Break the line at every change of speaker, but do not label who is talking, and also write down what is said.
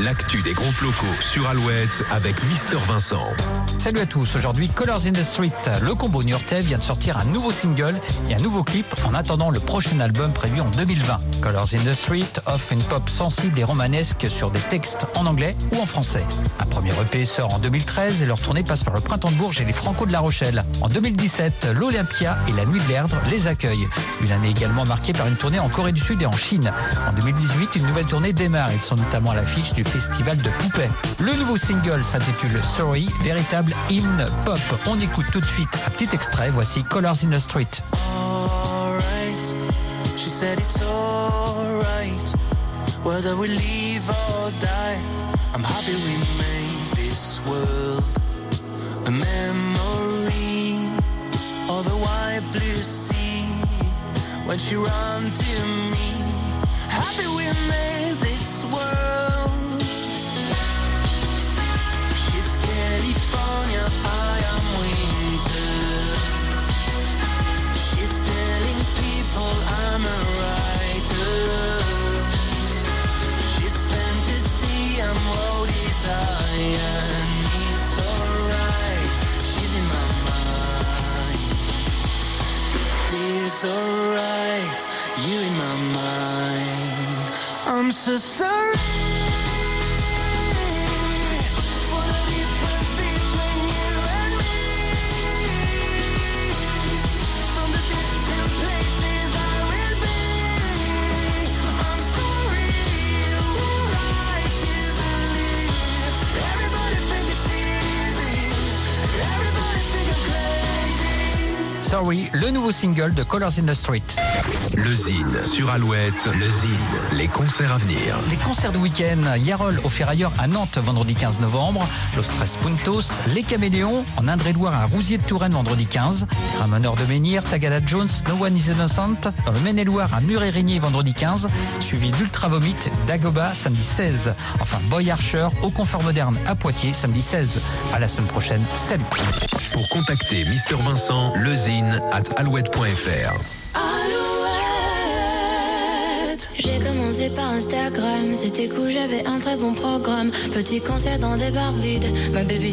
L'actu des groupes locaux sur Alouette avec Mister Vincent.
Salut à tous, aujourd'hui Colors in the Street. Le combo Niortais vient de sortir un nouveau single et un nouveau clip en attendant le prochain album prévu en 2020. Colors in the Street offre une pop sensible et romanesque sur des textes en anglais ou en français. Un premier EP sort en 2013 et leur tournée passe par le Printemps de Bourges et les Franco de La Rochelle. En 2017, l'Olympia et la Nuit de l'Erdre les accueillent. Une année également marquée par une tournée en Corée du Sud et en Chine. En 2018, une nouvelle tournée démarre. Ils sont notamment à l'affiche du festival de Poupée. Le nouveau single s'intitule Sorry, véritable hymne pop. On écoute tout de suite un petit extrait. Voici Colors in the Street.
alright. She said it's alright. Whether we leave or die, I'm happy we made this world a memory of the white blue sea. When she ran to me, Feels alright, you in my mind. I'm so sorry. Sorry,
le nouveau single de Colors in the Street.
Le Zine sur Alouette, le Zine, les concerts à venir.
Les concerts de week-end, Yarol au Ferrailleur à Nantes vendredi 15 novembre, Los Tres Puntos, Les Caméléons en Indre-et-Loire à Rousier de Touraine vendredi 15, Ramoneur de Menhir, Tagada Jones, No One is Innocent dans le Maine-et-Loire à Muret-Régnier vendredi 15, suivi d'Ultra Vomit d'Agoba samedi 16. Enfin Boy Archer au Confort Moderne à Poitiers samedi 16. À la semaine prochaine, salut
Pour contacter Mister Vincent,
J'ai commencé par Instagram, c'était cool, j'avais un très bon programme. Petit concert dans des bars vides, ma baby